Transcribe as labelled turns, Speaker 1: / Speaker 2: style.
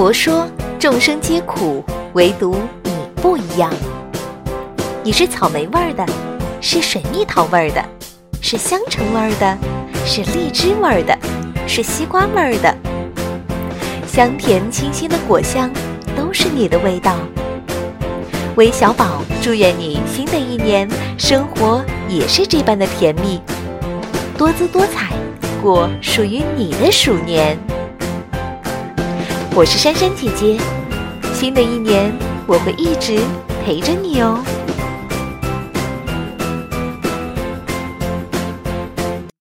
Speaker 1: 佛说众生皆苦，唯独你不一样。你是草莓味儿的，是水蜜桃味儿的，是香橙味儿的，是荔枝味儿的，是西瓜味儿的。香甜清新的果香，都是你的味道。微小宝祝愿你新的一年生活也是这般的甜蜜，多姿多彩，过属于你的鼠年。我是珊珊姐姐，新的一年我会一直陪着你哦。